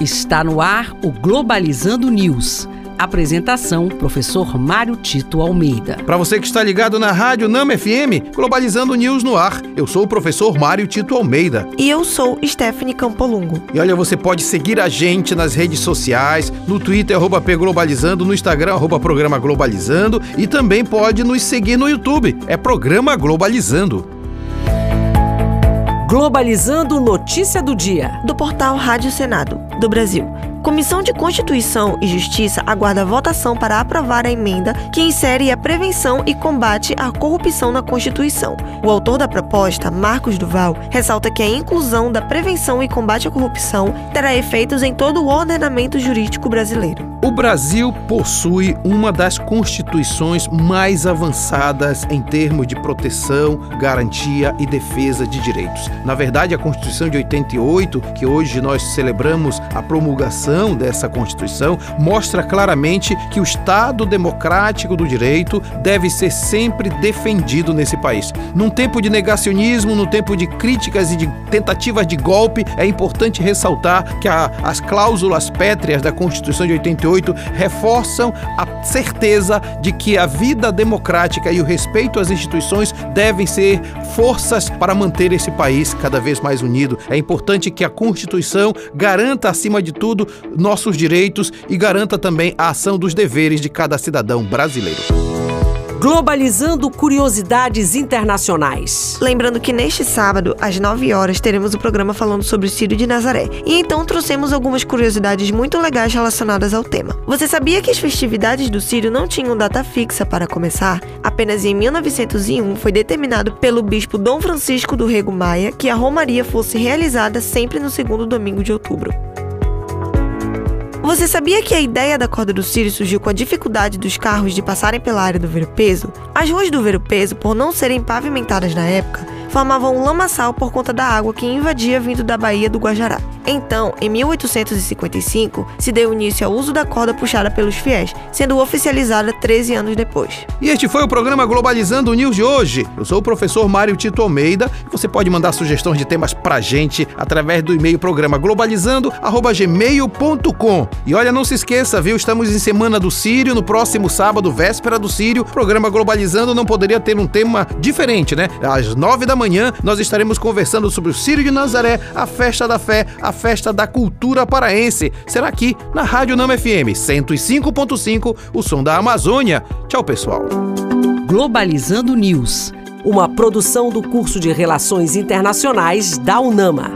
Está no ar o Globalizando News. Apresentação: Professor Mário Tito Almeida. Para você que está ligado na Rádio Nama FM, Globalizando News no ar. Eu sou o professor Mário Tito Almeida. E eu sou Stephanie Campolungo. E olha, você pode seguir a gente nas redes sociais, no Twitter, arroba Globalizando, no Instagram, arroba Programa Globalizando, e também pode nos seguir no YouTube. É Programa Globalizando. Globalizando Notícia do Dia. Do portal Rádio Senado, do Brasil. Comissão de Constituição e Justiça aguarda votação para aprovar a emenda que insere a prevenção e combate à corrupção na Constituição. O autor da proposta, Marcos Duval, ressalta que a inclusão da prevenção e combate à corrupção terá efeitos em todo o ordenamento jurídico brasileiro. O Brasil possui uma das constituições mais avançadas em termos de proteção, garantia e defesa de direitos. Na verdade, a Constituição de 88, que hoje nós celebramos a promulgação dessa Constituição, mostra claramente que o Estado democrático do direito deve ser sempre defendido nesse país. Num tempo de negacionismo, no tempo de críticas e de tentativas de golpe, é importante ressaltar que a, as cláusulas pétreas da Constituição de 88 reforçam a certeza de que a vida democrática e o respeito às instituições devem ser forças para manter esse país cada vez mais unido. É importante que a Constituição garanta, acima de tudo, nossos direitos e garanta também a ação dos deveres de cada cidadão brasileiro. Globalizando curiosidades internacionais. Lembrando que neste sábado, às 9 horas, teremos o programa falando sobre o Círio de Nazaré. E então trouxemos algumas curiosidades muito legais relacionadas ao tema. Você sabia que as festividades do Círio não tinham data fixa para começar? Apenas em 1901 foi determinado pelo bispo Dom Francisco do Rego Maia que a romaria fosse realizada sempre no segundo domingo de outubro. Você sabia que a ideia da corda do Círio surgiu com a dificuldade dos carros de passarem pela área do Ver-Peso? As ruas do Ver-Peso, por não serem pavimentadas na época, formavam um lamaçal por conta da água que invadia vindo da Baía do Guajará. Então, em 1855, se deu início ao uso da corda puxada pelos fiéis, sendo oficializada 13 anos depois. E este foi o programa Globalizando News de hoje. Eu sou o professor Mário Tito Almeida você pode mandar sugestões de temas pra gente através do e-mail programa globalizando@gmail.com. E olha, não se esqueça, viu? Estamos em Semana do Sírio, no próximo sábado, véspera do Sírio. O programa Globalizando não poderia ter um tema diferente, né? Às nove da manhã, nós estaremos conversando sobre o Sírio de Nazaré, a festa da fé, a festa da cultura paraense. Será aqui na Rádio Nama FM 105.5, o som da Amazônia. Tchau, pessoal. Globalizando News, uma produção do curso de Relações Internacionais da UNAMA.